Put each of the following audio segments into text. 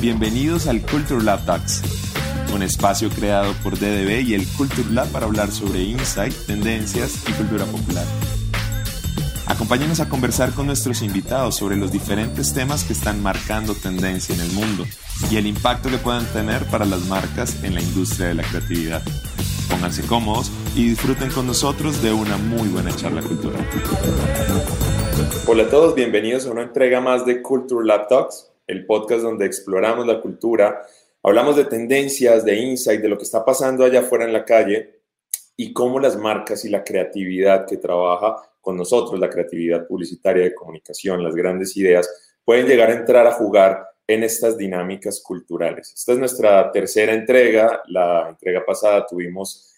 Bienvenidos al Culture Lab Talks, un espacio creado por DDB y el Culture Lab para hablar sobre insight, tendencias y cultura popular. Acompáñenos a conversar con nuestros invitados sobre los diferentes temas que están marcando tendencia en el mundo y el impacto que puedan tener para las marcas en la industria de la creatividad. Pónganse cómodos y disfruten con nosotros de una muy buena charla cultural. Hola a todos, bienvenidos a una entrega más de Culture Lab Talks, el podcast donde exploramos la cultura, hablamos de tendencias, de insight, de lo que está pasando allá afuera en la calle y cómo las marcas y la creatividad que trabaja con nosotros, la creatividad publicitaria de comunicación, las grandes ideas, pueden llegar a entrar a jugar en estas dinámicas culturales. Esta es nuestra tercera entrega. La entrega pasada tuvimos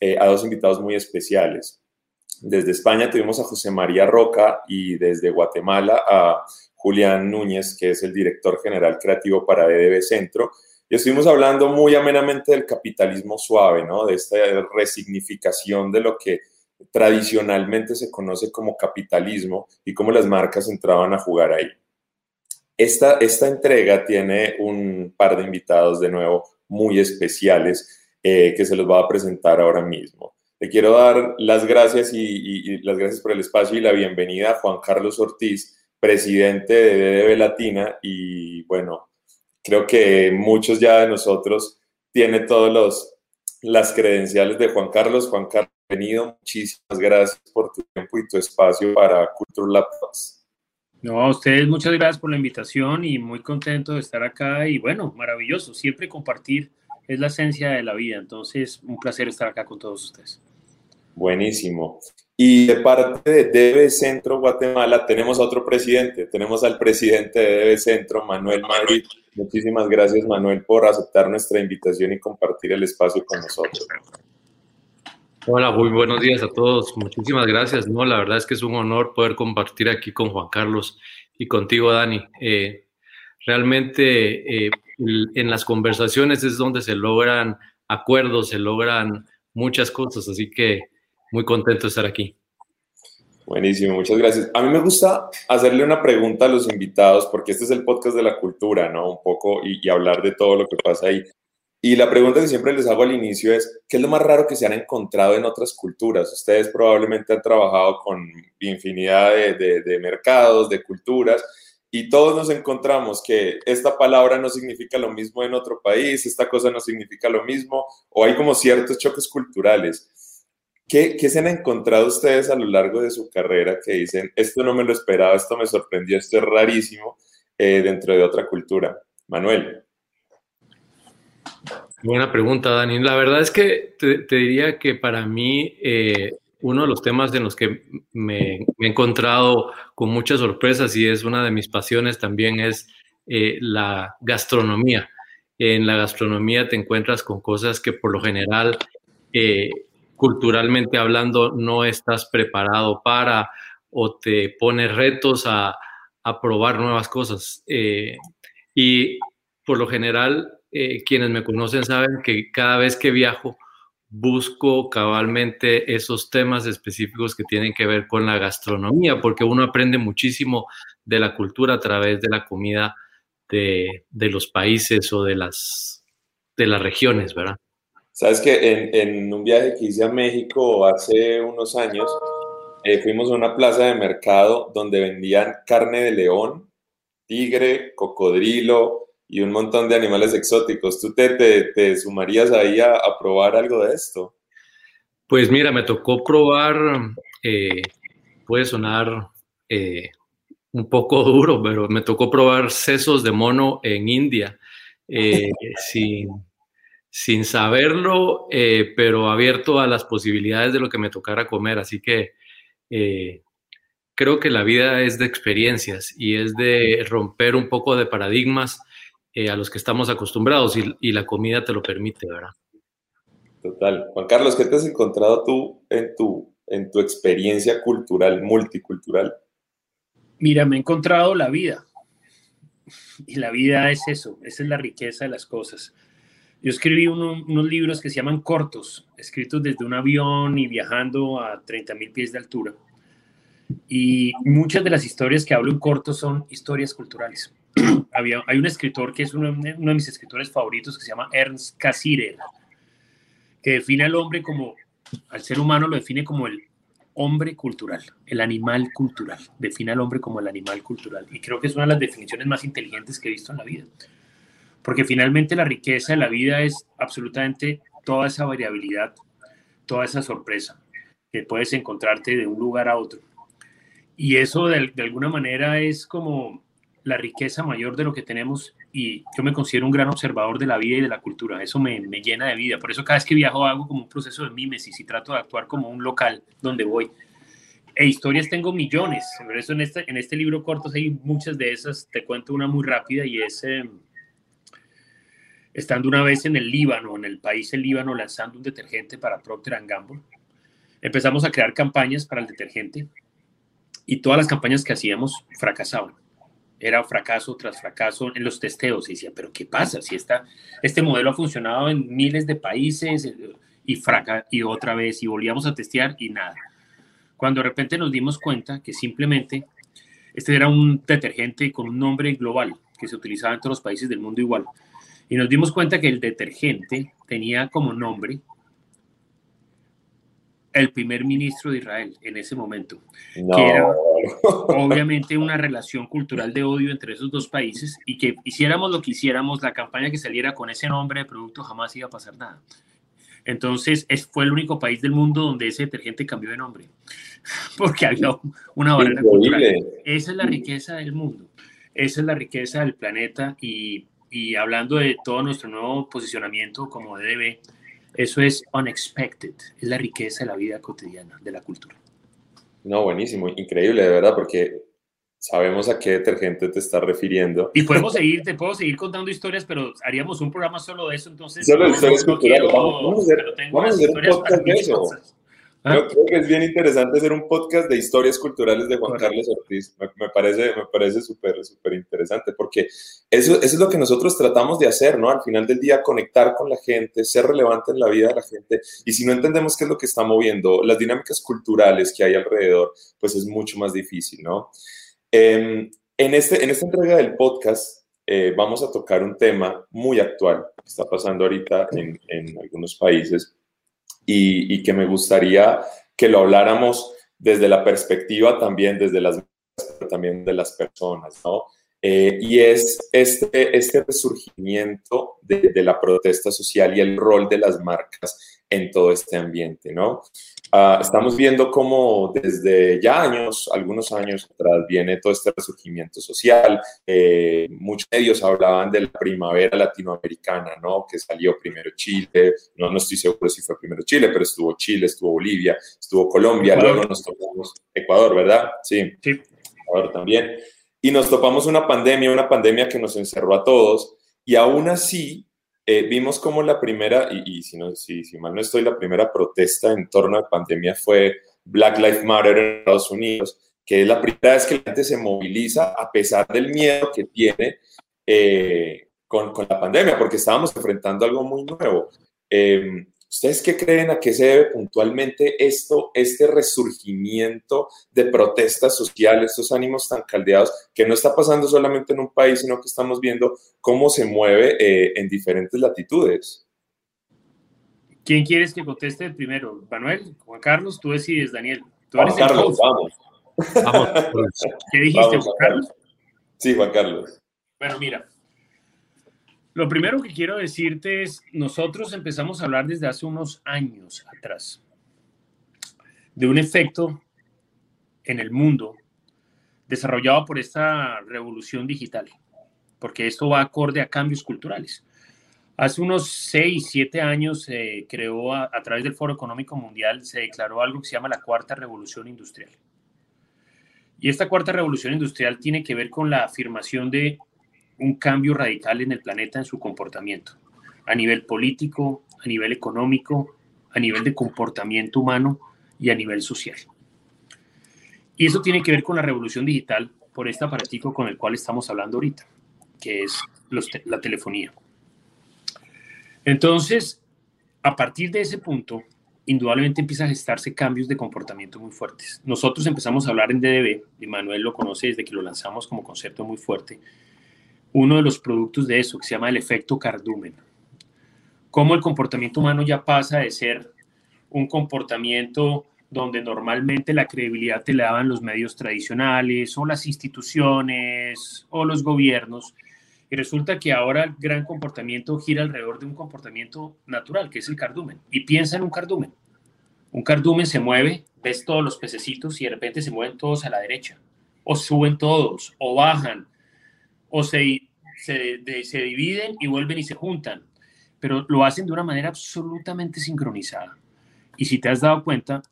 eh, a dos invitados muy especiales. Desde España tuvimos a José María Roca y desde Guatemala a Julián Núñez, que es el director general creativo para EDB Centro. Y estuvimos hablando muy amenamente del capitalismo suave, ¿no? De esta resignificación de lo que tradicionalmente se conoce como capitalismo y cómo las marcas entraban a jugar ahí. Esta, esta entrega tiene un par de invitados de nuevo muy especiales eh, que se los va a presentar ahora mismo. Le quiero dar las gracias y, las gracias por el espacio y la bienvenida a Juan Carlos Ortiz, presidente de DDB Latina. Y bueno, creo que muchos ya de nosotros tienen todas las credenciales de Juan Carlos. Juan Carlos, bienvenido. Muchísimas gracias por tu tiempo y tu espacio para Culture Lab No, a ustedes muchas gracias por la invitación y muy contento de estar acá y bueno, maravilloso, siempre compartir es la esencia de la vida, entonces un placer estar acá con todos ustedes. Buenísimo. Y de parte de DB Centro Guatemala tenemos a otro presidente, tenemos al presidente de DB Centro, Manuel Madrid. Muchísimas gracias, Manuel, por aceptar nuestra invitación y compartir el espacio con nosotros. Hola, muy buenos días a todos. Muchísimas gracias. No, la verdad es que es un honor poder compartir aquí con Juan Carlos y contigo, Dani. Eh, realmente eh, en las conversaciones es donde se logran acuerdos, se logran muchas cosas, así que muy contento de estar aquí. Buenísimo, muchas gracias. A mí me gusta hacerle una pregunta a los invitados, porque este es el podcast de la cultura, ¿no? Un poco y, hablar de todo lo que pasa ahí. Y la pregunta que siempre les hago al inicio es, ¿qué es lo más raro que se han encontrado en otras culturas? Ustedes probablemente han trabajado con infinidad de, de mercados, de culturas, y todos nos encontramos que esta palabra no significa lo mismo en otro país, esta cosa no significa lo mismo, o hay como ciertos choques culturales. ¿Qué, se han encontrado ustedes a lo largo de su carrera que dicen, esto no me lo esperaba, esto me sorprendió, esto es rarísimo eh, dentro de otra cultura? Manuel. Buena pregunta, Dani. La verdad es que te, diría que para mí eh, uno de los temas en los que me, he encontrado con muchas sorpresas y es una de mis pasiones también es eh, la gastronomía. En la gastronomía te encuentras con cosas que por lo general culturalmente hablando no estás preparado para o te pone retos a, probar nuevas cosas. Eh, y por lo general, eh, quienes me conocen saben que cada vez que viajo, busco cabalmente esos temas específicos que tienen que ver con la gastronomía, porque uno aprende muchísimo de la cultura a través de la comida de, de los países o de las, de las regiones, ¿verdad? Sabes que en, un viaje que hice a México hace unos años, eh, fuimos a una plaza de mercado donde vendían carne de león, tigre, cocodrilo y un montón de animales exóticos. ¿Tú te, te, sumarías ahí a, probar algo de esto? Pues mira, me tocó probar, eh, puede sonar eh, un poco duro, pero me tocó probar sesos de mono en India. sin, sin saberlo, eh, pero abierto a las posibilidades de lo que me tocara comer. Así que eh, creo que la vida es de experiencias y es de romper un poco de paradigmas eh, a los que estamos acostumbrados y, la comida te lo permite, ¿verdad? Total. Juan Carlos, ¿qué te has encontrado tú en tu, en tu experiencia cultural, multicultural? Mira, me he encontrado la vida. Y la vida es eso, esa es la riqueza de las cosas. Yo escribí unos libros que se llaman cortos, escritos desde un avión y viajando a 30.000 pies de altura. Y muchas de las historias que hablo en corto son historias culturales. había, hay un escritor que es uno, de mis escritores favoritos que se llama Ernst Cassirer, que define al hombre como, al ser humano lo define como el hombre cultural, el animal cultural. Define al hombre como el animal cultural. Y creo que es una de las definiciones más inteligentes que he visto en la vida. Porque finalmente la riqueza de la vida es absolutamente toda esa variabilidad, toda esa sorpresa que puedes encontrarte de un lugar a otro. Y eso de, alguna manera es como la riqueza mayor de lo que tenemos y yo me considero un gran observador de la vida y de la cultura. Eso me, me, llena de vida. Por eso cada vez que viajo hago como un proceso de mímesis y trato de actuar como un local donde voy. E historias tengo millones. Por eso en este, en este libro corto hay muchas de esas. Te cuento una muy rápida y es... Eh, estando una vez en el Líbano, en el país el Líbano, lanzando un detergente para Procter Gamble, empezamos a crear campañas para el detergente y todas las campañas que hacíamos fracasaban era fracaso tras fracaso en los testeos. Y decía, pero ¿qué pasa? Si esta, este modelo ha funcionado en miles de países eh, y fraca y otra vez y volvíamos a testear y nada. Cuando de repente nos dimos cuenta que simplemente este era un detergente con un nombre global que se utilizaba en todos los países del mundo igual. Y nos dimos cuenta que el detergente tenía como nombre el primer ministro de Israel en ese momento, que era obviamente una relación cultural de odio entre esos dos países y que hiciéramos lo que hiciéramos, la campaña que saliera con ese nombre de producto jamás iba a pasar nada. Entonces, es, fue el único país del mundo donde ese detergente cambió de nombre, porque había una barrera cultural. Esa es la riqueza del mundo, esa es la riqueza del planeta y, y hablando de todo nuestro nuevo posicionamiento como DDB, eso es unexpected, es la riqueza de la vida cotidiana, de la cultura. No, buenísimo, increíble, de verdad, porque sabemos a qué detergente te estás refiriendo. Y podemos seguir, te puedo seguir contando historias, pero haríamos un programa solo de eso, entonces. Solo historias culturales. vamos, a hacer, vamos a hacer un podcast de eso. ¿Ah? Creo que es bien interesante hacer un podcast de historias culturales de Juan Carlos Ortiz. Me, parece, me parece súper, súper interesante porque eso, eso, es lo que nosotros tratamos de hacer, ¿no? Al final del día, conectar con la gente, ser relevante en la vida de la gente. Y si no entendemos qué es lo que está moviendo, las dinámicas culturales que hay alrededor, pues es mucho más difícil, ¿no? Em, en, este, en esta entrega del podcast eh, vamos a tocar un tema muy actual que está pasando ahorita en, en algunos países y, que me gustaría que lo habláramos desde la perspectiva también, desde las también de las personas, ¿no? Eh, y es este, este resurgimiento de, de, la protesta social y el rol de las marcas en todo este ambiente, ¿no? Ah, estamos viendo cómo desde ya años, algunos años atrás, viene todo este resurgimiento social. Eh, muchos medios hablaban de la primavera latinoamericana, ¿no? Que salió primero Chile, no, no estoy seguro si fue primero Chile, pero estuvo Chile, estuvo Bolivia, estuvo Colombia, luego nos topamos Ecuador, ¿verdad? Sí, sí. Ecuador también. Y nos topamos una pandemia, una pandemia que nos encerró a todos, y aún así eh, vimos como la primera, y, si, no, si, si, mal no estoy, la primera protesta en torno a la pandemia fue Black Lives Matter en Estados Unidos, que es la primera vez que la gente se moviliza a pesar del miedo que tiene eh, con, con, la pandemia, porque estábamos enfrentando algo muy nuevo. Eh, ¿Ustedes qué creen a qué se debe puntualmente esto, este resurgimiento de protestas sociales, estos ánimos tan caldeados, que no está pasando solamente en un país, sino que estamos viendo cómo se mueve eh, en diferentes latitudes? ¿Quién quieres que conteste primero? ¿Manuel? ¿Juan Carlos? Tú decides, Daniel. ¿Tú Juan Carlos, vamos. vamos. ¿Qué dijiste, Juan Carlos? Sí, Juan Carlos. Bueno, mira, lo primero que quiero decirte es, nosotros empezamos a hablar desde hace unos años atrás de un efecto en el mundo desarrollado por esta revolución digital, porque esto va acorde a cambios culturales. Hace unos seis, siete años se creó a, a, través del Foro Económico Mundial, se declaró algo que se llama la Cuarta Revolución Industrial. Y esta Cuarta Revolución Industrial tiene que ver con la afirmación de un cambio radical en el planeta en su comportamiento, a nivel político, a nivel económico, a nivel de comportamiento humano y a nivel social. Y eso tiene que ver con la revolución digital por este aparatico con el cual estamos hablando ahorita, que es la telefonía. Entonces, a partir de ese punto, indudablemente empiezan a gestarse cambios de comportamiento muy fuertes. Nosotros empezamos a hablar en DDB, y Manuel lo conoce desde que lo lanzamos como concepto muy fuerte, uno de los productos de eso, que se llama el efecto cardumen. Cómo el comportamiento humano ya pasa de ser un comportamiento donde normalmente la credibilidad te la daban los medios tradicionales o las instituciones o los gobiernos. Y resulta que ahora el gran comportamiento gira alrededor de un comportamiento natural, que es el cardumen. Y piensa en un cardumen. Un cardumen se mueve, ves todos los pececitos y de repente se mueven todos a la derecha, o suben todos, o bajan, o se, se, dividen y vuelven y se juntan, pero lo hacen de una manera absolutamente sincronizada. Y si te has dado cuenta,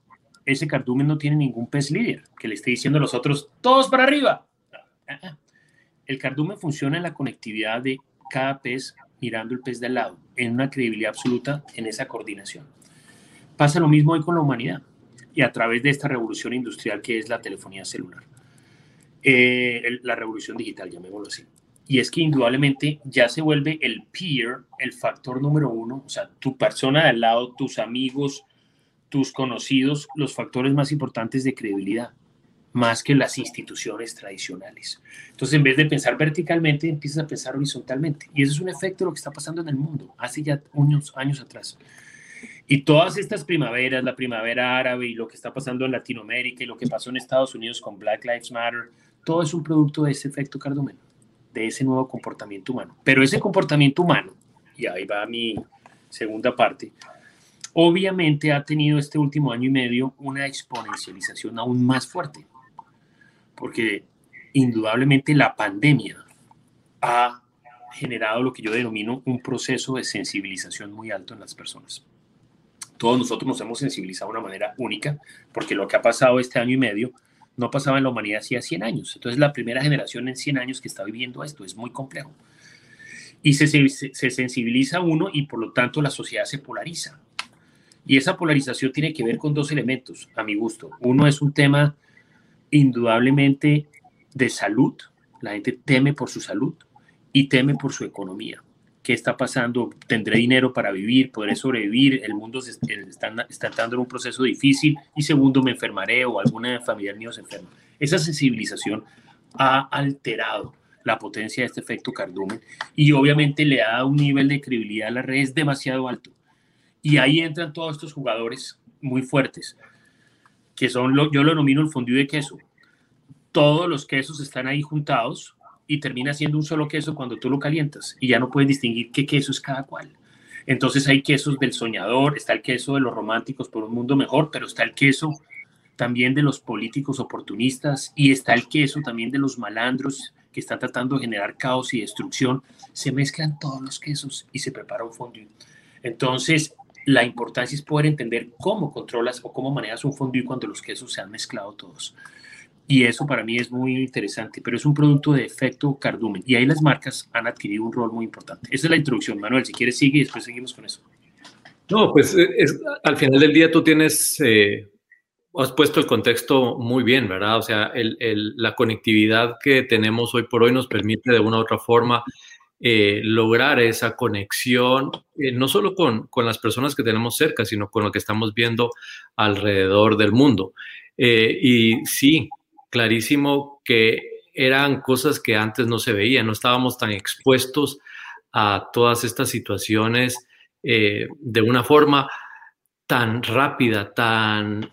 ese cardumen no tiene ningún pez líder que le esté diciendo a los otros, todos para arriba. El cardumen funciona en la conectividad de cada pez mirando el pez de al lado, en una credibilidad absoluta en esa coordinación. Pasa lo mismo hoy con la humanidad y a través de esta revolución industrial que es la telefonía celular. Eh, la revolución digital, llamémoslo así. Y es que indudablemente ya se vuelve el peer, el factor número uno, o sea, tu persona de al lado, tus amigos, tus conocidos los factores más importantes de credibilidad, más que las instituciones tradicionales. Entonces, en vez de pensar verticalmente, empiezas a pensar horizontalmente. Y eso es un efecto de lo que está pasando en el mundo, hace ya unos años atrás. Y todas estas primaveras, la primavera árabe y lo que está pasando en Latinoamérica y lo que pasó en Estados Unidos con Black Lives Matter, todo es un producto de ese efecto cardomeno, de ese nuevo comportamiento humano. Pero ese comportamiento humano, y ahí va mi segunda parte, obviamente ha tenido este último año y medio una exponencialización aún más fuerte, porque indudablemente la pandemia ha generado lo que yo denomino un proceso de sensibilización muy alto en las personas. Todos nosotros nos hemos sensibilizado de una manera única, porque lo que ha pasado este año y medio no pasaba en la humanidad hacía 100 años. Entonces, la primera generación en 100 años que está viviendo esto es muy complejo. Y se, se, se sensibiliza uno y por lo tanto la sociedad se polariza. Y esa polarización tiene que ver con dos elementos, a mi gusto. Uno es un tema indudablemente de salud. La gente teme por su salud y teme por su economía. ¿Qué está pasando? ¿Tendré dinero para vivir? ¿Podré sobrevivir? El mundo está, está entrando en un proceso difícil. Y segundo, me enfermaré o alguna familiar mío se enferma. Esa sensibilización ha alterado la potencia de este efecto cardumen y obviamente le dado un nivel de credibilidad a las redes demasiado alto. Y ahí entran todos estos jugadores muy fuertes, que son, yo lo denomino el fondue de queso. Todos los quesos están ahí juntados y termina siendo un solo queso cuando tú lo calientas y ya no puedes distinguir qué queso es cada cual. Entonces hay quesos del soñador, está el queso de los románticos por un mundo mejor, pero está el queso también de los políticos oportunistas y está el queso también de los malandros que están tratando de generar caos y destrucción. Se mezclan todos los quesos y se prepara un fondue. Entonces, la importancia es poder entender cómo controlas o cómo manejas un fondue cuando los quesos se han mezclado todos. Y eso para mí es muy interesante, pero es un producto de efecto cardumen. Y ahí las marcas han adquirido un rol muy importante. Esa es la introducción, Manuel. Si quieres, sigue y después seguimos con eso. No, pues eh, al final del día tú tienes, eh, has puesto el contexto muy bien, ¿verdad? O sea, la conectividad que tenemos hoy por hoy nos permite de una u otra forma eh, lograr esa conexión, eh, no solo con, con, las personas que tenemos cerca, sino con lo que estamos viendo alrededor del mundo. Eh, y sí, clarísimo que eran cosas que antes no se veían, no estábamos tan expuestos a todas estas situaciones de una forma tan rápida, tan,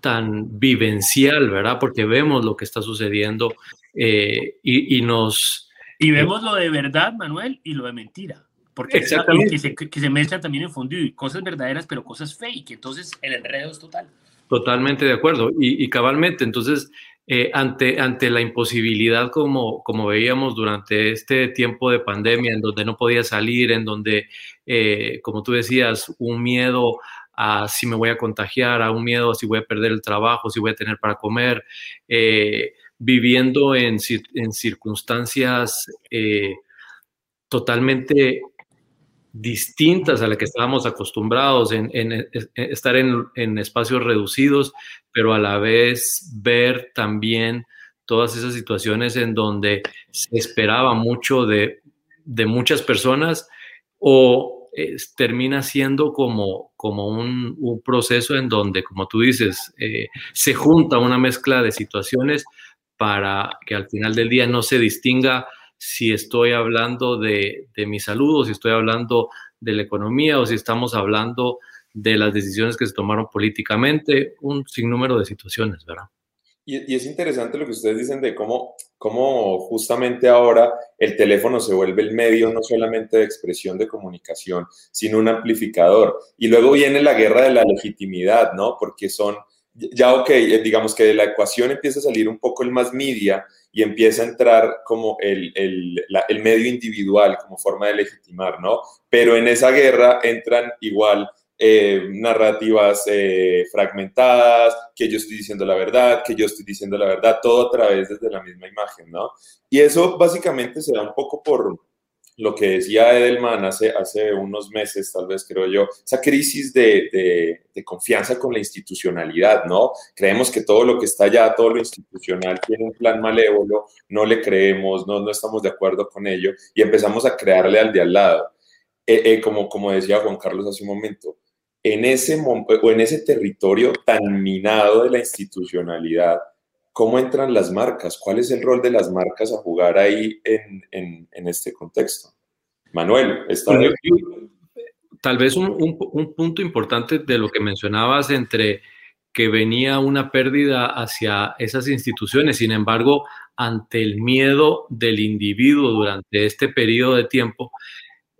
tan vivencial, ¿verdad? Porque vemos lo que está sucediendo y, y, nos, y vemos lo de verdad, Manuel, y lo de mentira. Porque que se, que se mezclan también en fondue, cosas verdaderas, pero cosas fake. Entonces, el enredo es total. Totalmente de acuerdo. Y, cabalmente, entonces, eh, ante, ante la imposibilidad, como, como veíamos durante este tiempo de pandemia, en donde no podía salir, en donde, eh, como tú decías, un miedo a si me voy a contagiar, a un miedo a si voy a perder el trabajo, si voy a tener para comer, eh, viviendo en, circunstancias eh, totalmente distintas a las que estábamos acostumbrados, en, estar en, espacios reducidos, pero a la vez ver también todas esas situaciones en donde se esperaba mucho de, muchas personas o termina siendo como, como un, proceso en donde, como tú dices, eh, se junta una mezcla de situaciones para que al final del día no se distinga si estoy hablando de, de mi salud o si estoy hablando de la economía o si estamos hablando de las decisiones que se tomaron políticamente, un sinnúmero de situaciones, ¿verdad? Y, y, es interesante lo que ustedes dicen de cómo, cómo justamente ahora el teléfono se vuelve el medio no solamente de expresión de comunicación, sino un amplificador. Y luego viene la guerra de la legitimidad, ¿no? Porque son, ya ok, eh, digamos que de la ecuación empieza a salir un poco el más media y empieza a entrar como el, el, el medio individual como forma de legitimar, ¿no? Pero en esa guerra entran igual eh, narrativas eh, fragmentadas, que yo estoy diciendo la verdad, que yo estoy diciendo la verdad, todo a través desde la misma imagen, ¿no? Y eso básicamente se da un poco por lo que decía Edelman hace, hace unos meses, tal vez creo yo, esa crisis de, de, confianza con la institucionalidad, ¿no? Creemos que todo lo que está allá, todo lo institucional, tiene un plan malévolo, no le creemos, no, no estamos de acuerdo con ello y empezamos a crearle al de al lado. Eh, como, como decía Juan Carlos hace un momento, en ese, o en ese territorio tan minado de la institucionalidad, ¿cómo entran las marcas? ¿Cuál es el rol de las marcas a jugar ahí en, en, en este contexto? Manuel, está Tal vez un, un, punto importante de lo que mencionabas entre que venía una pérdida hacia esas instituciones, sin embargo, ante el miedo del individuo durante este periodo de tiempo,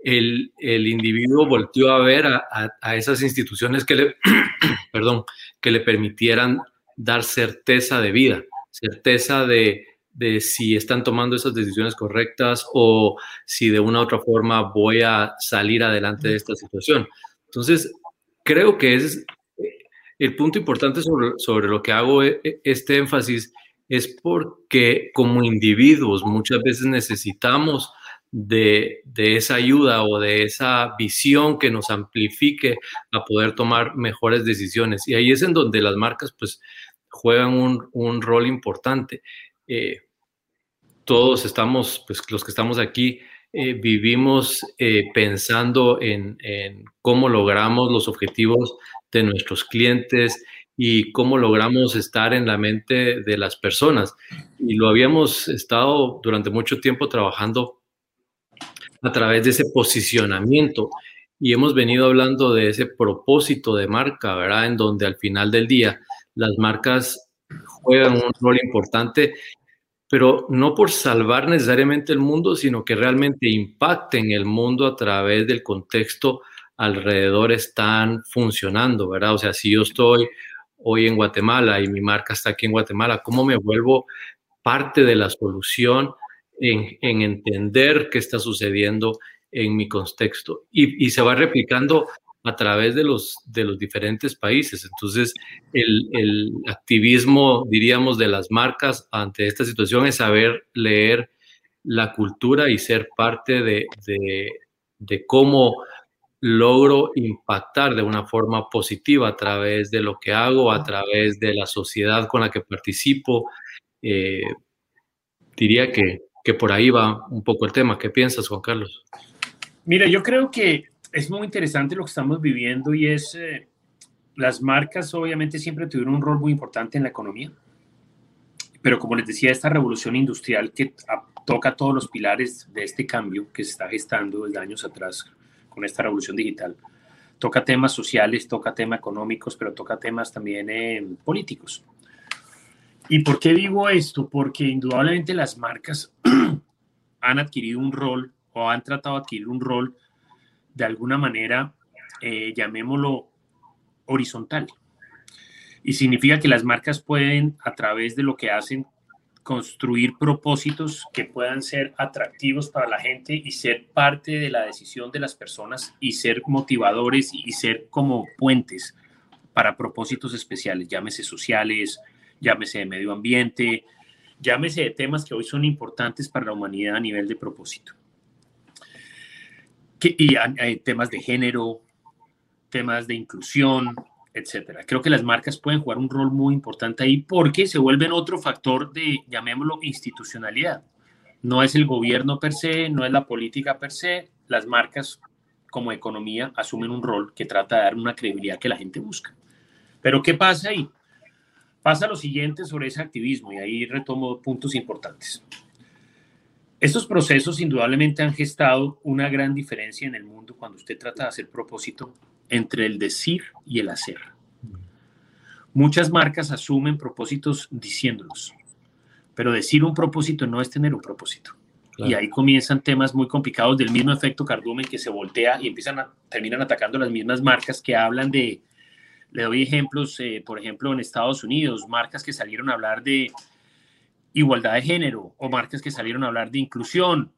el, el individuo volvió a ver a, a, esas instituciones que le, perdón, que le permitieran dar certeza de vida, certeza de, de si están tomando esas decisiones correctas o si de una u otra forma voy a salir adelante de esta situación. Entonces, creo que es el punto importante sobre, sobre lo que hago e, e, este énfasis es porque como individuos muchas veces necesitamos de, esa ayuda o de esa visión que nos amplifique a poder tomar mejores decisiones. Y ahí es en donde las marcas pues juegan un, rol importante. Eh, todos estamos, pues los que estamos aquí, eh, vivimos eh, pensando en, en, cómo logramos los objetivos de nuestros clientes y cómo logramos estar en la mente de las personas. Y lo habíamos estado durante mucho tiempo trabajando a través de ese posicionamiento. Y hemos venido hablando de ese propósito de marca, ¿verdad? En donde al final del día las marcas juegan un rol importante, pero no por salvar necesariamente el mundo, sino que realmente impacten el mundo a través del contexto alrededor están funcionando, ¿verdad? O sea, si yo estoy hoy en Guatemala y mi marca está aquí en Guatemala, ¿cómo me vuelvo parte de la solución en, entender qué está sucediendo en mi contexto. Y, se va replicando a través de los, de los diferentes países. Entonces, el, activismo, diríamos, de las marcas ante esta situación es saber leer la cultura y ser parte de, de, cómo logro impactar de una forma positiva a través de lo que hago, a través de la sociedad con la que participo. Eh, diría que, que por ahí va un poco el tema. ¿Qué piensas, Juan Carlos? Mira, yo creo que es muy interesante lo que estamos viviendo y es, eh, las marcas obviamente siempre tuvieron un rol muy importante en la economía, pero como les decía, esta revolución industrial que toca todos los pilares de este cambio que se está gestando desde años atrás con esta revolución digital, toca temas sociales, toca temas económicos, pero toca temas también eh, políticos. ¿Y por qué digo esto? Porque indudablemente las marcas han adquirido un rol o han tratado de adquirir un rol de alguna manera, eh, llamémoslo horizontal. Y significa que las marcas pueden, a través de lo que hacen, construir propósitos que puedan ser atractivos para la gente y ser parte de la decisión de las personas y ser motivadores y ser como puentes para propósitos especiales, llámese sociales, llámese de medio ambiente, llámese de temas que hoy son importantes para la humanidad a nivel de propósito. y hay temas de género, temas de inclusión, etcétera. Creo que las marcas pueden jugar un rol muy importante ahí porque se vuelven otro factor de, llamémoslo, institucionalidad. No es el gobierno per se, no es la política per se, las marcas como economía asumen un rol que trata de dar una credibilidad que la gente busca. Pero ¿qué pasa ahí? Pasa lo siguiente sobre ese activismo y ahí retomo puntos importantes. Estos procesos indudablemente han gestado una gran diferencia en el mundo cuando usted trata de hacer propósito entre el decir y el hacer. Muchas marcas asumen propósitos diciéndolos, pero decir un propósito no es tener un propósito. Y ahí comienzan temas muy complicados del mismo efecto cardumen que se voltea y empiezan a, terminan atacando las mismas marcas que hablan de, le doy ejemplos, eh, por ejemplo, en Estados Unidos, marcas que salieron a hablar de igualdad de género o marcas que salieron a hablar de inclusión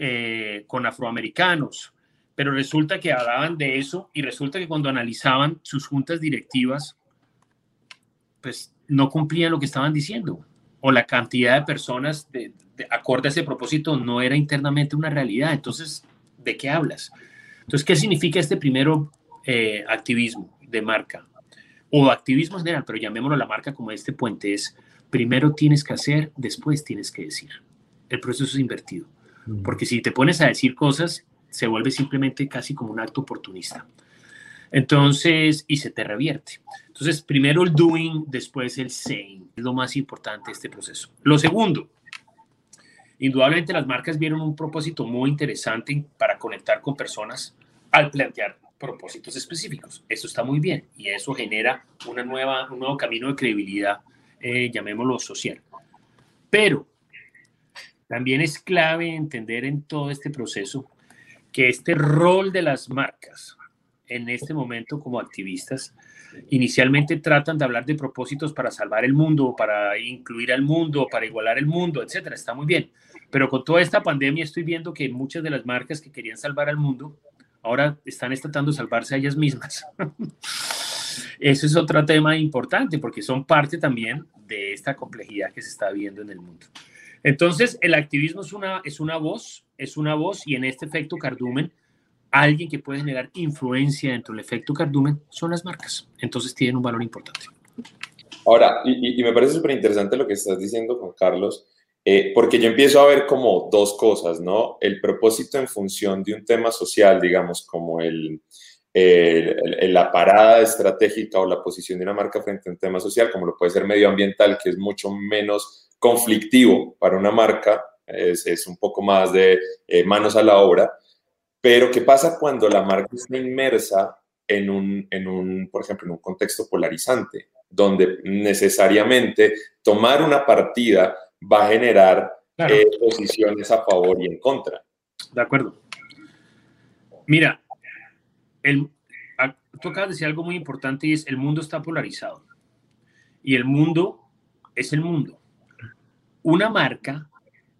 eh, con afroamericanos, pero resulta que hablaban de eso y resulta que cuando analizaban sus juntas directivas, pues no cumplían lo que estaban diciendo o la cantidad de personas de, acorde a ese propósito no era internamente una realidad. Entonces, ¿de qué hablas? Entonces, ¿qué significa este primero eh, activismo de marca? O activismo en general, pero llamémoslo la marca como este puente es primero tienes que hacer, después tienes que decir. El proceso es invertido. Porque si te pones a decir cosas, se vuelve simplemente casi como un acto oportunista. Entonces, y se te revierte. Entonces, primero el doing, después el saying. Es lo más importante de este proceso. Lo segundo, indudablemente las marcas vieron un propósito muy interesante para conectar con personas al plantear propósitos específicos. Eso está muy bien y eso genera una nueva, un nuevo camino de credibilidad eh, llamémoslo social. Pero también es clave entender en todo este proceso que este rol de las marcas en este momento como activistas, inicialmente tratan de hablar de propósitos para salvar el mundo, para incluir al mundo, para igualar el mundo, etcétera. Está muy bien. Pero con toda esta pandemia estoy viendo que muchas de las marcas que querían salvar al mundo ahora están tratando de salvarse a ellas mismas. Ese es otro tema importante porque son parte también de esta complejidad que se está viendo en el mundo. Entonces, el activismo es una, es una voz, es una voz y en este efecto cardumen, alguien que puede generar influencia dentro del efecto cardumen son las marcas. Entonces, tienen un valor importante. Ahora, y, me parece súper interesante lo que estás diciendo, Juan Carlos, eh, porque yo empiezo a ver como dos cosas, ¿no? El propósito en función de un tema social, digamos, como el, la parada estratégica o la posición de una marca frente a un tema social, como lo puede ser medioambiental, que es mucho menos conflictivo para una marca, es, es un poco más de eh, manos a la obra. Pero, ¿qué pasa cuando la marca está inmersa en un, en un, por ejemplo, en un contexto polarizante, donde necesariamente tomar una partida va a generar eh, posiciones a favor y en contra? De acuerdo. Mira, el, tú acabas de decir algo muy importante y es el mundo está polarizado. Y el mundo es el mundo. Una marca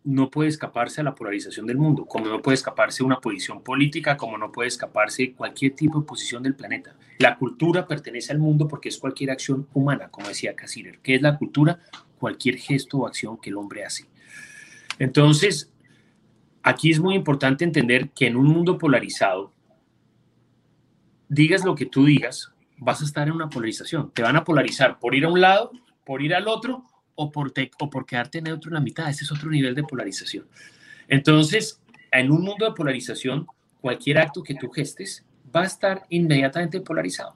no puede escaparse a la polarización del mundo, como no puede escaparse una posición política, como no puede escaparse cualquier tipo de posición del planeta. La cultura pertenece al mundo porque es cualquier acción humana, como decía Cassirer. ¿Qué es la cultura? Cualquier gesto o acción que el hombre hace. Entonces, aquí es muy importante entender que en un mundo polarizado, digas lo que tú digas, vas a estar en una polarización. Te van a polarizar por ir a un lado, por ir al otro o por, o por quedarte neutro en la mitad. Ese es otro nivel de polarización. Entonces, en un mundo de polarización, cualquier acto que tú gestes va a estar inmediatamente polarizado.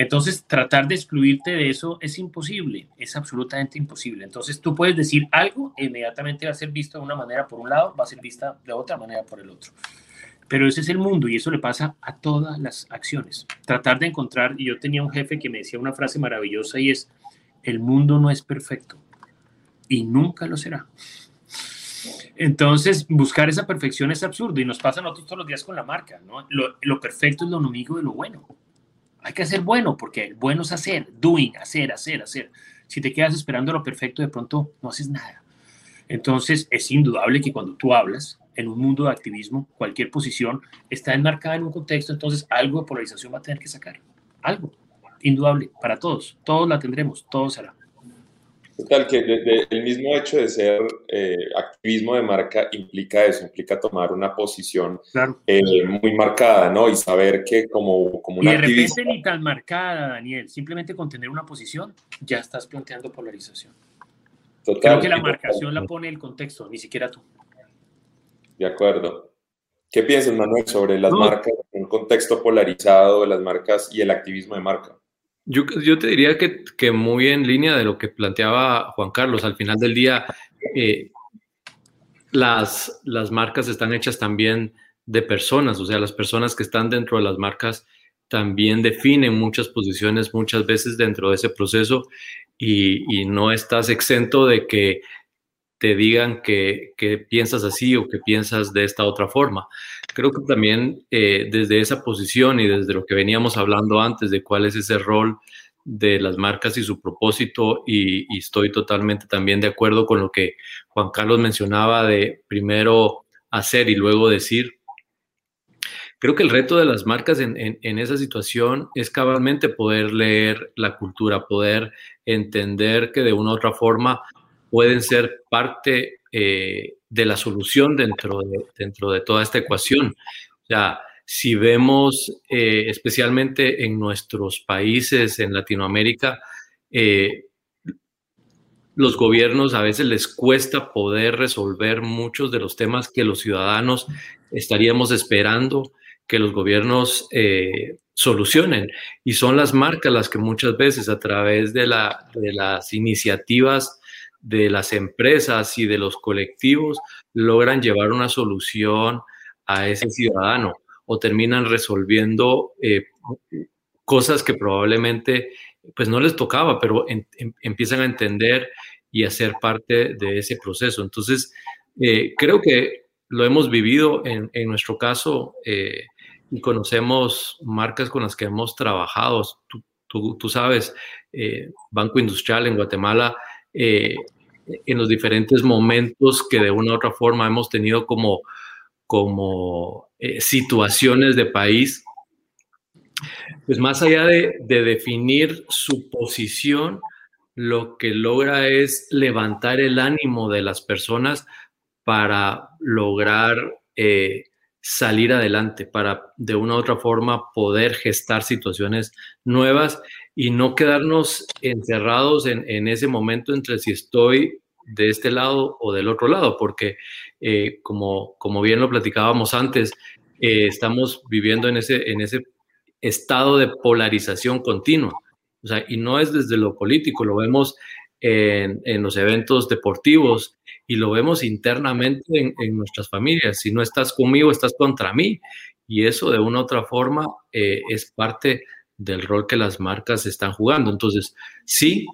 Entonces, tratar de excluirte de eso es imposible, es absolutamente imposible. Entonces, tú puedes decir algo e inmediatamente va a ser visto de una manera por un lado, va a ser vista de otra manera por el otro. Pero ese es el mundo y eso le pasa a todas las acciones. Tratar de encontrar, y yo tenía un jefe que me decía una frase maravillosa y es, el mundo no es perfecto y nunca lo será. Entonces, buscar esa perfección es absurdo y nos pasa a nosotros todos los días con la marca, ¿no? Lo, perfecto es lo enemigo de lo bueno. Hay que hacer bueno porque bueno es hacer, doing, hacer, hacer, hacer. Si te quedas esperando lo perfecto, de pronto no haces nada. Entonces, es indudable que cuando tú hablas, en un mundo de activismo, cualquier posición está enmarcada en un contexto, entonces algo de polarización va a tener que sacar. Algo, indudable, para todos. Todos la tendremos, todos será. Total, que el mismo hecho de ser eh, activismo de marca implica eso, implica tomar una posición eh, muy marcada, ¿no? Y saber que como, como una Y de repente ni tan marcada, Daniel, simplemente con tener una posición ya estás planteando polarización. Total, Creo que la marcación la pone el contexto, ni siquiera tú. De acuerdo. ¿Qué piensas, Manuel, sobre las marcas en un contexto polarizado de las marcas y el activismo de marca? Yo, te diría que, muy en línea de lo que planteaba Juan Carlos, al final del día, eh, las, marcas están hechas también de personas, o sea, las personas que están dentro de las marcas también definen muchas posiciones muchas veces dentro de ese proceso. Y, no estás exento de que te digan que, piensas así o que piensas de esta otra forma. Creo que también eh, desde esa posición y desde lo que veníamos hablando antes de cuál es ese rol de las marcas y su propósito, y, estoy totalmente también de acuerdo con lo que Juan Carlos mencionaba de primero hacer y luego decir. Creo que el reto de las marcas en, en, en, esa situación es cabalmente poder leer la cultura, poder entender que de una u otra forma pueden ser parte eh, de la solución dentro de, dentro de toda esta ecuación. O si vemos eh, especialmente en nuestros países, en Latinoamérica, eh, los gobiernos a veces les cuesta poder resolver muchos de los temas que los ciudadanos estaríamos esperando que los gobiernos eh, solucionen. Y son las marcas las que muchas veces a través de, la, de las iniciativas de las empresas y de los colectivos logran llevar una solución a ese ciudadano o terminan resolviendo eh, cosas que probablemente pues no les tocaba, pero empiezan a entender y a ser parte de ese proceso. Entonces, eh, creo que lo hemos vivido en, en nuestro caso eh, y conocemos marcas con las que hemos trabajado. Tú, tú, sabes, Banco Industrial en Guatemala eh, en los diferentes momentos que de una u otra forma hemos tenido como, como eh, situaciones de país, pues más allá de, de, definir su posición, lo que logra es levantar el ánimo de las personas para lograr eh, salir adelante, para de una u otra forma poder gestar situaciones nuevas y no quedarnos encerrados en, en ese momento entre si estoy de este lado o del otro lado, porque eh, como, como bien lo platicábamos antes, eh, estamos viviendo en ese, en ese estado de polarización continua. O sea, y no es desde lo político, lo vemos en, en los eventos deportivos y lo vemos internamente en, en, nuestras familias. Si no estás conmigo, estás contra mí. Y eso de una u otra forma eh, es parte del rol que las marcas están jugando. Entonces, sí,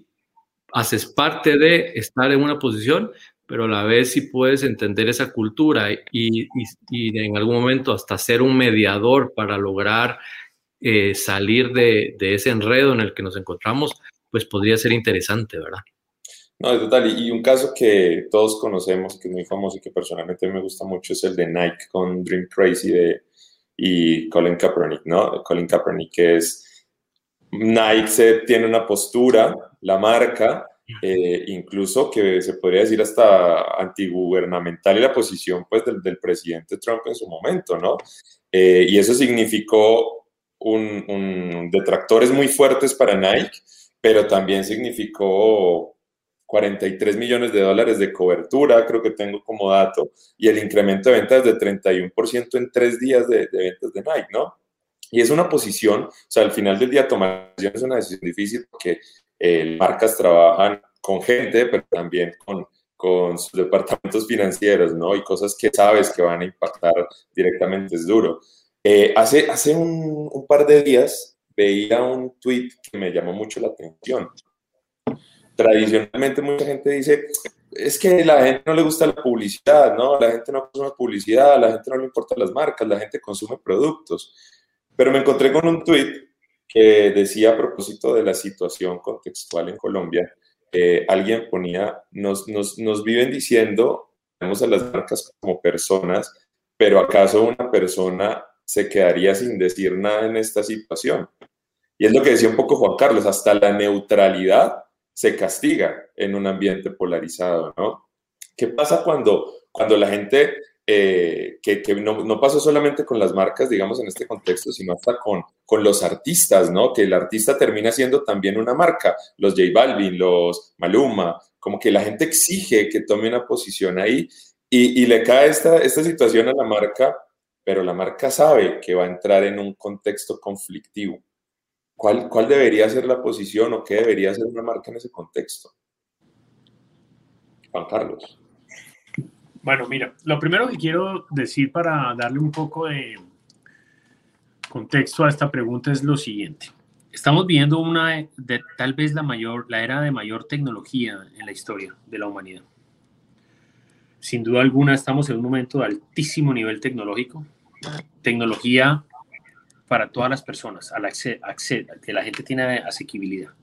haces parte de estar en una posición, pero a la vez sí puedes entender esa cultura y, y, y en algún momento hasta ser un mediador para lograr eh, salir de, de, ese enredo en el que nos encontramos, pues podría ser interesante, ¿verdad? No, total. Y, y un caso que todos conocemos, que es muy famoso y que personalmente me gusta mucho, es el de Nike con Dream Crazy de, y Colin Kaepernick, ¿no? Colin Kaepernick, que es Nike se, tiene una postura, la marca, eh, incluso que se podría decir hasta antigubernamental y la posición pues del, del presidente Trump en su momento, ¿no? Eh, y eso significó un, un, detractores muy fuertes para Nike, pero también significó 43 millones de dólares de cobertura, creo que tengo como dato, y el incremento de ventas de 31% en tres días de, de ventas de Nike, ¿no? Y es una posición, o sea, al final del día tomar es una decisión difícil porque eh, marcas trabajan con gente, pero también con, con sus departamentos financieros, ¿no? Y cosas que sabes que van a impactar directamente es duro. Eh, hace hace un, un, par de días veía un tweet que me llamó mucho la atención. Tradicionalmente mucha gente dice, es que la gente no le gusta la publicidad, ¿no? La gente no consume publicidad, la gente no le importan las marcas, la gente consume productos. Pero me encontré con un tweet que decía a propósito de la situación contextual en Colombia, eh, alguien ponía, nos, nos, nos viven diciendo, vemos a las marcas como personas, pero ¿acaso una persona se quedaría sin decir nada en esta situación? Y es lo que decía un poco Juan Carlos, hasta la neutralidad se castiga en un ambiente polarizado, ¿no? ¿Qué pasa cuando, cuando la gente eh, que, no, no, pasó solamente con las marcas, digamos, en este contexto, sino hasta con, con los artistas, ¿no? Que el artista termina siendo también una marca, los J Balvin, los Maluma, como que la gente exige que tome una posición ahí y, y le cae esta, esta situación a la marca, pero la marca sabe que va a entrar en un contexto conflictivo. ¿cuál, ¿cuál debería ser la posición o qué debería ser una marca en ese contexto? Juan Carlos. Bueno, mira, lo primero que quiero decir para darle un poco de contexto a esta pregunta es lo siguiente. Estamos viendo una de tal vez la mayor, la era de mayor tecnología en la historia de la humanidad. Sin duda alguna estamos en un momento de altísimo nivel tecnológico, tecnología para todas las personas, al que la gente tiene asequibilidad.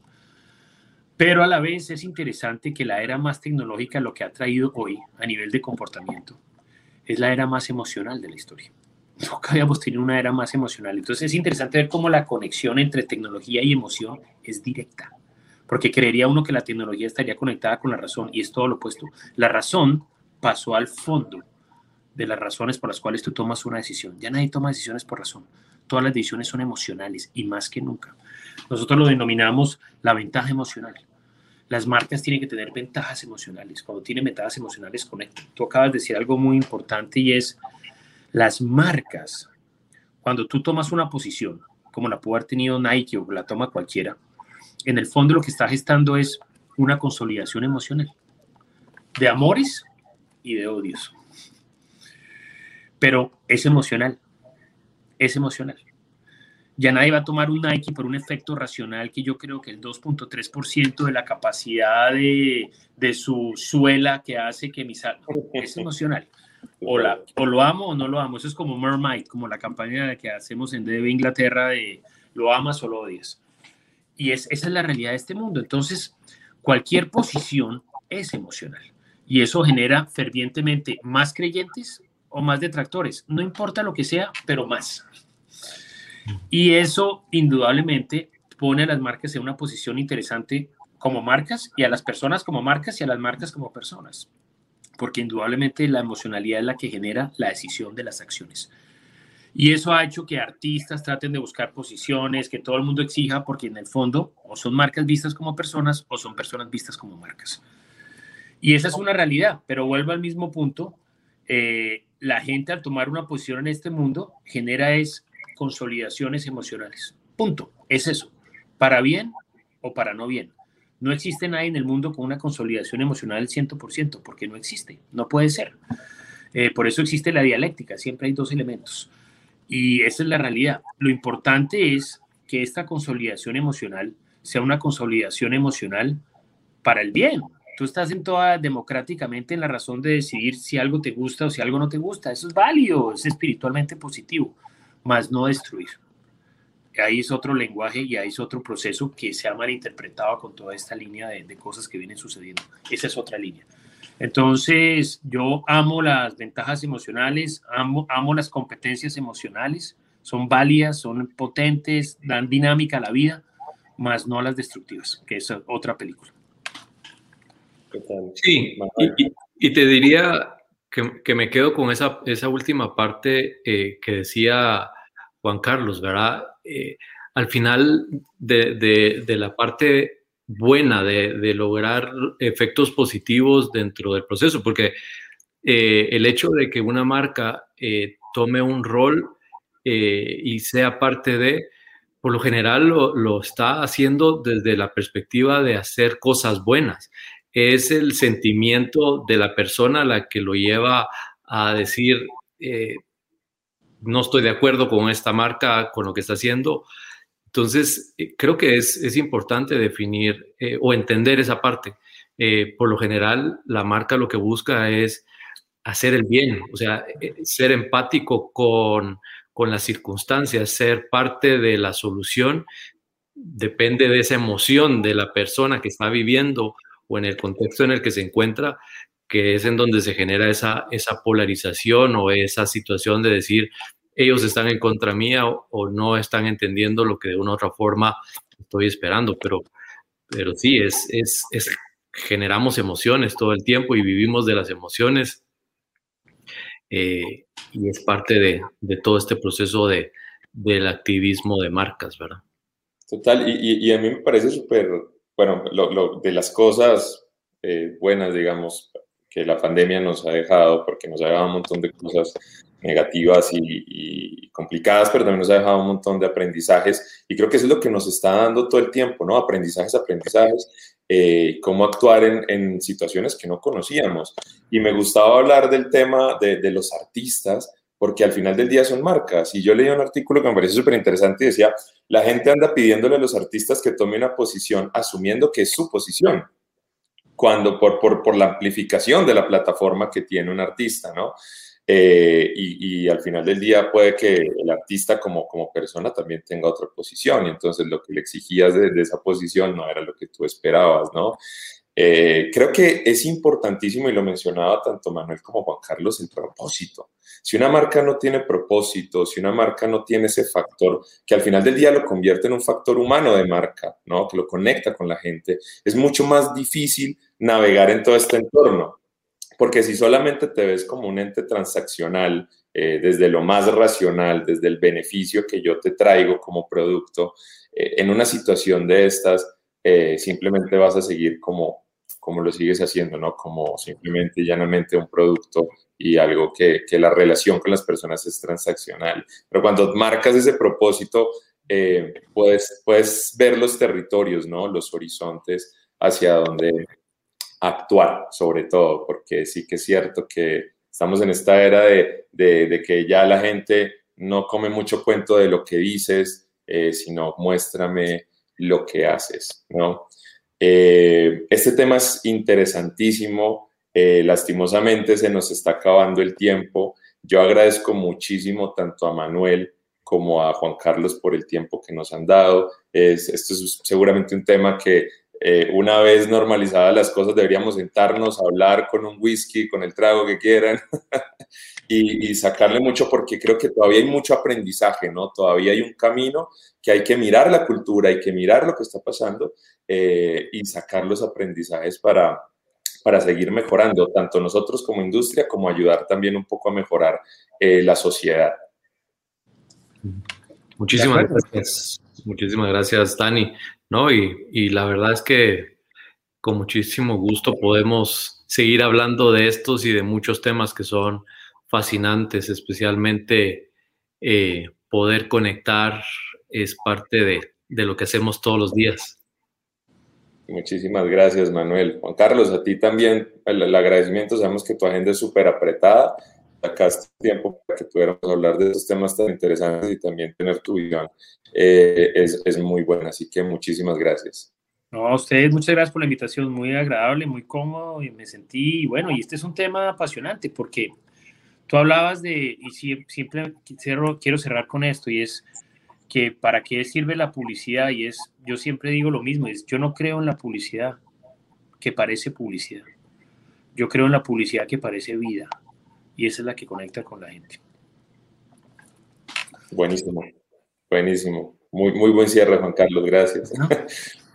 Pero a la vez es interesante que la era más tecnológica lo que ha traído hoy a nivel de comportamiento es la era más emocional de la historia nunca habíamos tenido una era más emocional. Entonces es interesante ver cómo la conexión entre tecnología y emoción es directa, porque creería uno que la tecnología estaría conectada con la razón y es todo lo opuesto. La razón pasó al fondo de las razones por las cuales tú tomas una decisión. Ya nadie toma decisiones por razón. Todas las decisiones son emocionales y más que nunca. Nosotros lo denominamos la ventaja emocional. Las marcas tienen que tener ventajas emocionales. Cuando tienen ventajas emocionales, conectan. Tú acabas de decir algo muy importante y es las marcas, cuando tú tomas una posición, como la puede haber tenido Nike o la toma cualquiera, en el fondo lo que está gestando es una consolidación emocional de amores y de odios. Pero es emocional, es emocional. Ya nadie va a tomar un Nike por un efecto racional que yo creo que el 2.3% de la capacidad de, de, su suela que hace que mis... Es emocional o, o lo amo o no lo amo. Eso es como Mermaid, como la campaña que hacemos en DB Inglaterra de lo amas o lo odias. Y es, esa es la realidad de este mundo. Entonces, cualquier posición es emocional. Y eso genera fervientemente más creyentes o más detractores. No importa lo que sea, pero más. Y eso indudablemente pone a las marcas en una posición interesante como marcas y a las personas como marcas y a las marcas como personas porque indudablemente la emocionalidad es la que genera la decisión de las acciones. Y eso ha hecho que artistas traten de buscar posiciones, que todo el mundo exija, porque en el fondo o son marcas vistas como personas o son personas vistas como marcas. Y esa es una realidad, pero vuelvo al mismo punto. Eh, la gente al tomar una posición en este mundo genera es consolidaciones emocionales. Punto. Es eso. Para bien o para no bien. No existe nadie en el mundo con una consolidación emocional del 100%, porque no existe, no puede ser. Eh, por eso existe la dialéctica, siempre hay dos elementos. Y esa es la realidad. Lo importante es que esta consolidación emocional sea una consolidación emocional para el bien. Tú estás en toda democráticamente en la razón de decidir si algo te gusta o si algo no te gusta. Eso es válido, es espiritualmente positivo, más no destruir ahí es otro lenguaje y ahí es otro proceso que se ha malinterpretado con toda esta línea de, cosas que vienen sucediendo. Esa es otra línea. Entonces, yo amo las ventajas emocionales, amo, amo las competencias emocionales, son válidas, son potentes, dan dinámica a la vida, más no las destructivas, que es otra película. Sí, y, te diría que, me quedo con esa, esa última parte eh, que decía Juan Carlos, ¿verdad? Eh, al final de, la parte buena de, lograr efectos positivos dentro del proceso, porque eh, el hecho de que una marca tome un rol y sea parte de, por lo general lo, lo, está haciendo desde la perspectiva de hacer cosas buenas. Es el sentimiento de la persona la que lo lleva a decir, no estoy de acuerdo con esta marca, con lo que está haciendo. Entonces, eh, creo que es, importante definir eh, o entender esa parte. Eh, por lo general, la marca lo que busca es hacer el bien, o sea, ser empático con, con las circunstancias, ser parte de la solución, depende de esa emoción de la persona que está viviendo o en el contexto en el que se encuentra, que es en donde se genera esa, esa polarización o esa situación de decir, ellos están en contra mía o, no están entendiendo lo que de una u otra forma estoy esperando, pero, pero sí, es, es, es, generamos emociones todo el tiempo y vivimos de las emociones eh, y es parte de, de, todo este proceso de, del activismo de marcas, ¿verdad? Total, y, y a mí me parece súper, bueno, de las cosas eh, buenas, digamos, que la pandemia nos ha dejado, porque nos ha dejado un montón de cosas negativas y, complicadas, pero también nos ha dejado un montón de aprendizajes y creo que es lo que nos está dando todo el tiempo, ¿no? Aprendizajes, aprendizajes, eh, cómo actuar en, situaciones que no conocíamos. Y me gustaba hablar del tema de, los artistas, porque al final del día son marcas. Y yo leí un artículo que me pareció súper interesante y decía, la gente anda pidiéndole a los artistas que tomen una posición asumiendo que es su posición cuando por, por, por, la amplificación de la plataforma que tiene un artista, ¿no? Eh, y, al final del día puede que el artista como, como persona también tenga otra posición y entonces lo que le exigías de, esa posición no era lo que tú esperabas, ¿no? Eh, creo que es importantísimo y lo mencionaba tanto Manuel como Juan Carlos el propósito. Si una marca no tiene propósito, si una marca no tiene ese factor que al final del día lo convierte en un factor humano de marca, ¿no? Que lo conecta con la gente, es mucho más difícil navegar en todo este entorno. Porque si solamente te ves como un ente transaccional, eh, desde lo más racional, desde el beneficio que yo te traigo como producto, eh, en una situación de estas, eh, simplemente vas a seguir como, como lo sigues haciendo, ¿no? Como simplemente llanamente un producto y algo que, que, la relación con las personas es transaccional. Pero cuando marcas ese propósito, puedes, puedes ver los territorios, ¿no? Los horizontes hacia donde actuar, sobre todo, porque sí que es cierto que estamos en esta era de, de, que ya la gente no come mucho cuento de lo que dices, eh, sino muéstrame lo que haces, ¿no? Eh, este tema es interesantísimo, eh, lastimosamente se nos está acabando el tiempo. Yo agradezco muchísimo tanto a Manuel como a Juan Carlos por el tiempo que nos han dado. Es, esto es seguramente un tema que eh, una vez normalizadas las cosas, deberíamos sentarnos a hablar con un whisky, con el trago que quieran y, sacarle mucho porque creo que todavía hay mucho aprendizaje, ¿no? Todavía hay un camino que hay que mirar la cultura, hay que mirar lo que está pasando eh, y sacar los aprendizajes para, para seguir mejorando, tanto nosotros como industria, como ayudar también un poco a mejorar eh, la sociedad. Muchísimas gracias. Muchísimas gracias, Dani. ¿no? Y, la verdad es que con muchísimo gusto podemos seguir hablando de estos y de muchos temas que son fascinantes, especialmente eh, poder conectar es parte de, lo que hacemos todos los días. Muchísimas gracias, Manuel. Juan Carlos, a ti también el, agradecimiento. Sabemos que tu agenda es súper apretada. Sacaste tiempo para que pudiéramos hablar de estos temas tan interesantes y también tener tu visión eh, es, es, muy buena. Así que muchísimas gracias. No, a ustedes muchas gracias por la invitación, muy agradable, muy cómodo y me sentí, bueno, y este es un tema apasionante porque tú hablabas de, y siempre quiero cerrar con esto, y es que para qué sirve la publicidad, y es, yo siempre digo lo mismo, es yo no creo en la publicidad que parece publicidad, yo creo en la publicidad que parece vida, y esa es la que conecta con la gente. Buenísimo. Buenísimo. Muy, muy buen cierre, Juan Carlos. Gracias.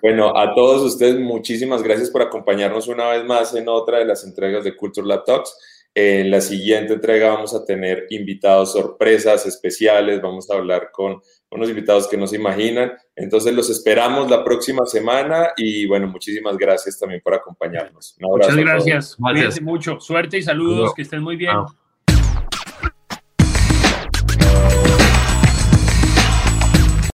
Bueno, a todos ustedes, muchísimas gracias por acompañarnos una vez más en otra de las entregas de Culture Lab Talks. En la siguiente entrega vamos a tener invitados sorpresas especiales, vamos a hablar con unos invitados que no se imaginan. Entonces los esperamos la próxima semana y bueno, muchísimas gracias también por acompañarnos. Muchas gracias. Cuídense mucho. Suerte y saludos, que estén muy bien.